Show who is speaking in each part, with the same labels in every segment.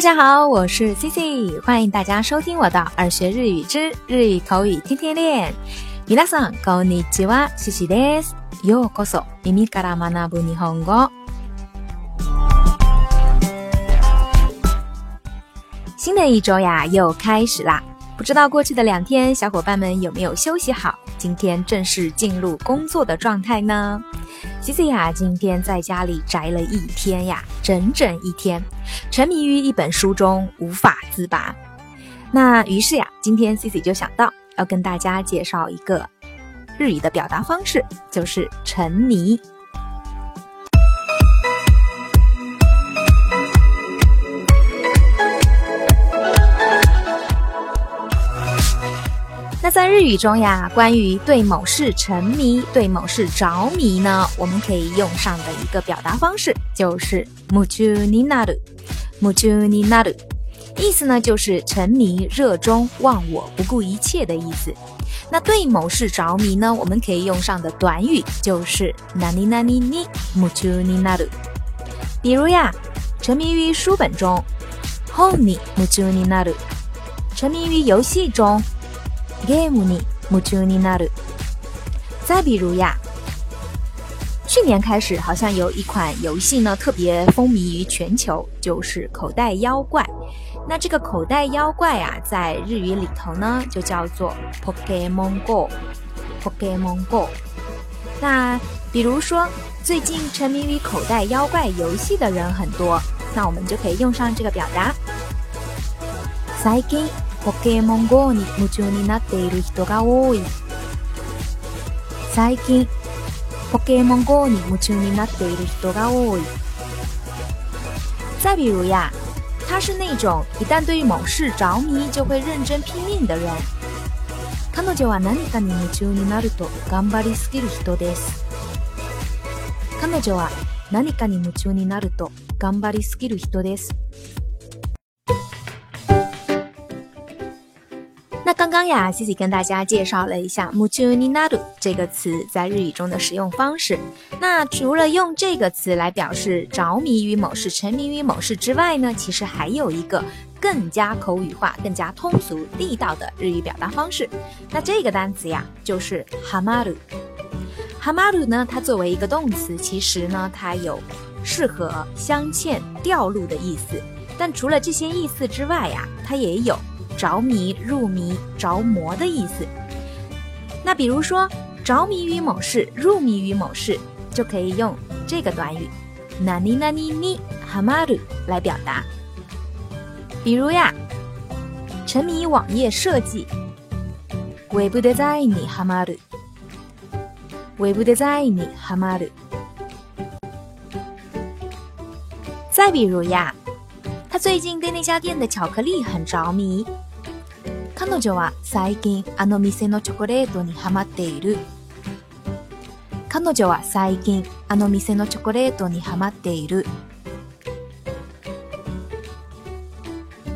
Speaker 1: 大家好，我是 c c 欢迎大家收听我的《耳学日语之日语口语天天练》。ミラソンゴニジワシキです。ようこそ、耳から学ぶ日本語。新的一周呀，又开始啦！不知道过去的两天小伙伴们有没有休息好？今天正式进入工作的状态呢？西西呀，今天在家里宅了一天呀，整整一天，沉迷于一本书中无法自拔。那于是呀，今天西西就想到要跟大家介绍一个日语的表达方式，就是“沉迷”。在日语中呀，关于对某事沉迷、对某事着迷呢，我们可以用上的一个表达方式就是 m u j u n i n a r u m u n i n a u 意思呢就是沉迷、热衷、忘我、不顾一切的意思。那对某事着迷呢，我们可以用上的短语就是 “naninani ni m u n i n a u 比如呀，沉迷于书本中，“homi m u j n i n a u 沉迷于游戏中。Game ni m u t u ni naru。再比如呀，去年开始好像有一款游戏呢特别风靡于全球，就是口袋妖怪。那这个口袋妖怪啊，在日语里头呢就叫做 p o k e m o n Go。p o k e m o n Go。那比如说，最近沉迷于口袋妖怪游戏的人很多，那我们就可以用上这个表达：psychic。ポケモン GO に夢中になっている人が多い。最近、ポケモン GO に夢中になっている人が多い。再比如呀，他是那种一旦对某事着迷就会认真拼命的人。彼女は何かに夢中になると頑張りすぎる人です。彼女は何かに夢中になると頑張りすぎる人です。刚刚呀，西西跟大家介绍了一下 m u t u n i n a d o 这个词在日语中的使用方式。那除了用这个词来表示着迷于某事、沉迷于某事之外呢，其实还有一个更加口语化、更加通俗地道的日语表达方式。那这个单词呀，就是 h a m a r u h a m a r u 呢，它作为一个动词，其实呢，它有适合镶嵌、掉入的意思。但除了这些意思之外呀，它也有。着迷、入迷、着魔的意思。那比如说，着迷于某事、入迷于某事，就可以用这个短语“ナニ Hamaru 来表达。比如呀，沉迷网页设计，“web design にハマる ”，web d e s i g a にハマる。再比如呀，他最近对那家店的巧克力很着迷。彼女は最近あの店のチョコレートにハマっている。彼女は最近あの店のチョコレートにハマっている。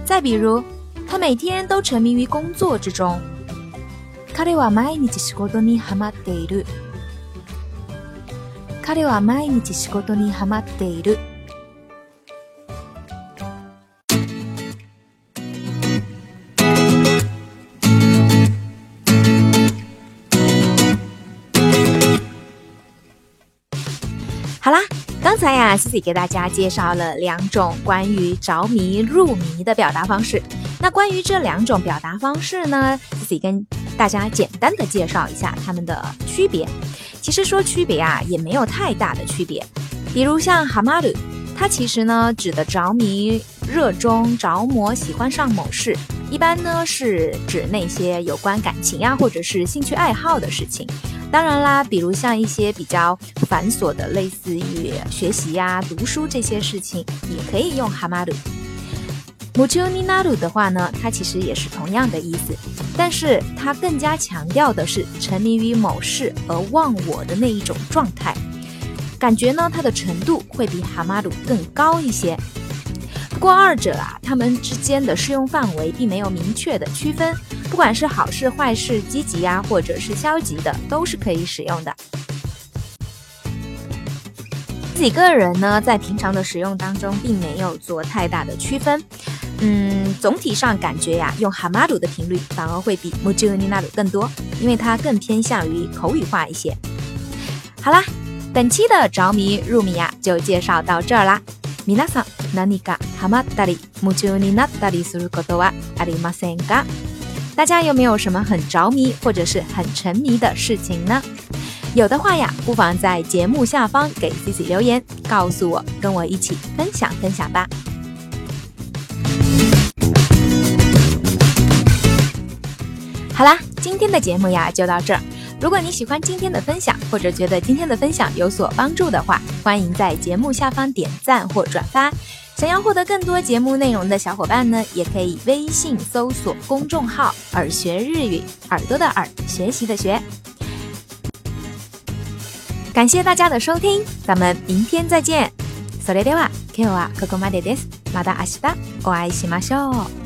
Speaker 1: 再比如，他每天都沉迷于工作之中。彼は毎日仕事にハマっている。彼は毎日仕事にハマっている。好啦，刚才呀，Cici 给大家介绍了两种关于着迷入迷的表达方式。那关于这两种表达方式呢，Cici 跟大家简单的介绍一下它们的区别。其实说区别啊，也没有太大的区别。比如像 h a m a u 它其实呢指的着迷、热衷、着魔、喜欢上某事，一般呢是指那些有关感情呀，或者是兴趣爱好的事情。当然啦，比如像一些比较繁琐的，类似于学习呀、读书这些事情，也可以用哈马鲁。穆丘尼纳鲁的话呢，它其实也是同样的意思，但是它更加强调的是沉迷于某事而忘我的那一种状态，感觉呢它的程度会比哈马鲁更高一些。不过二者啊，它们之间的适用范围并没有明确的区分。不管是好事坏事，积极呀，或者是消极的，都是可以使用的。自己个人呢，在平常的使用当中，并没有做太大的区分。嗯，总体上感觉呀，用“ハ d u 的频率反而会比“夢中 n なった”更多，因为它更偏向于口语化一些。好啦，本期的着迷入迷呀，就介绍到这儿啦。皆さん、何かハマったり夢中になったりすることはありませんか？大家有没有什么很着迷或者是很沉迷的事情呢？有的话呀，不妨在节目下方给 c c 留言，告诉我，跟我一起分享分享吧。好啦，今天的节目呀就到这儿。如果你喜欢今天的分享，或者觉得今天的分享有所帮助的话，欢迎在节目下方点赞或转发。想要获得更多节目内容的小伙伴呢？也可以微信搜索公众号“耳学日语”，耳朵的耳，学习的学。感谢大家的收听，咱们明天再见。それでは今日はこ k ま o です。ま k o 日お会い d ましょう。a s a a